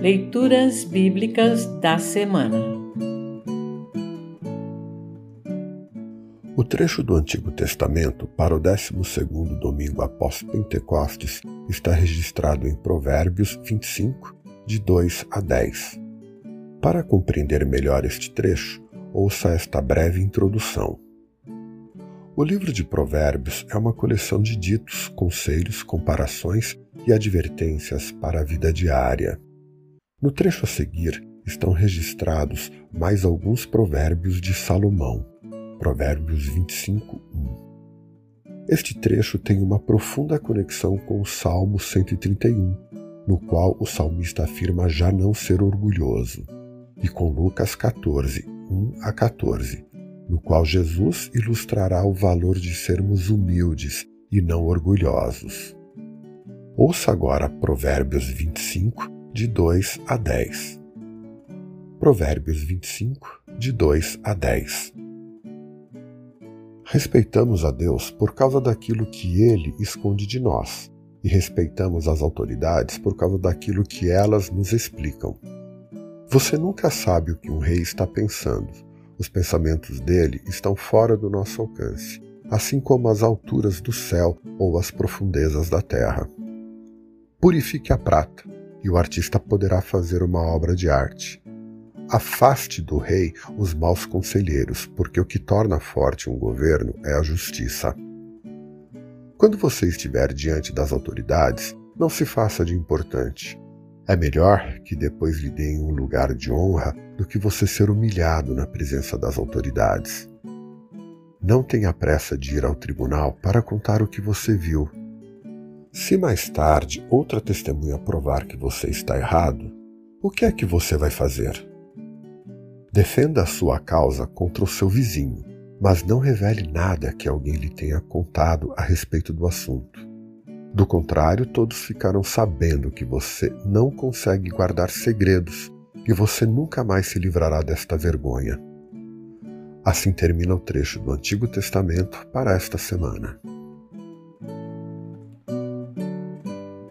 Leituras Bíblicas da Semana O trecho do Antigo Testamento para o 12 domingo após Pentecostes está registrado em Provérbios 25, de 2 a 10. Para compreender melhor este trecho, ouça esta breve introdução. O livro de Provérbios é uma coleção de ditos, conselhos, comparações e advertências para a vida diária. No trecho a seguir estão registrados mais alguns provérbios de Salomão. Provérbios 25, 1. Este trecho tem uma profunda conexão com o Salmo 131, no qual o salmista afirma já não ser orgulhoso, e com Lucas 14, 1 a 14, no qual Jesus ilustrará o valor de sermos humildes e não orgulhosos. Ouça agora Provérbios 25, de 2 a 10. Provérbios 25, de 2 a 10. Respeitamos a Deus por causa daquilo que Ele esconde de nós, e respeitamos as autoridades por causa daquilo que elas nos explicam. Você nunca sabe o que um rei está pensando. Os pensamentos dele estão fora do nosso alcance, assim como as alturas do céu ou as profundezas da terra. Purifique a prata e o artista poderá fazer uma obra de arte. Afaste do rei os maus conselheiros, porque o que torna forte um governo é a justiça. Quando você estiver diante das autoridades, não se faça de importante. É melhor que depois lhe deem um lugar de honra do que você ser humilhado na presença das autoridades. Não tenha pressa de ir ao tribunal para contar o que você viu, se mais tarde outra testemunha provar que você está errado, o que é que você vai fazer? Defenda a sua causa contra o seu vizinho, mas não revele nada que alguém lhe tenha contado a respeito do assunto. Do contrário, todos ficarão sabendo que você não consegue guardar segredos e você nunca mais se livrará desta vergonha. Assim termina o trecho do Antigo Testamento para esta semana.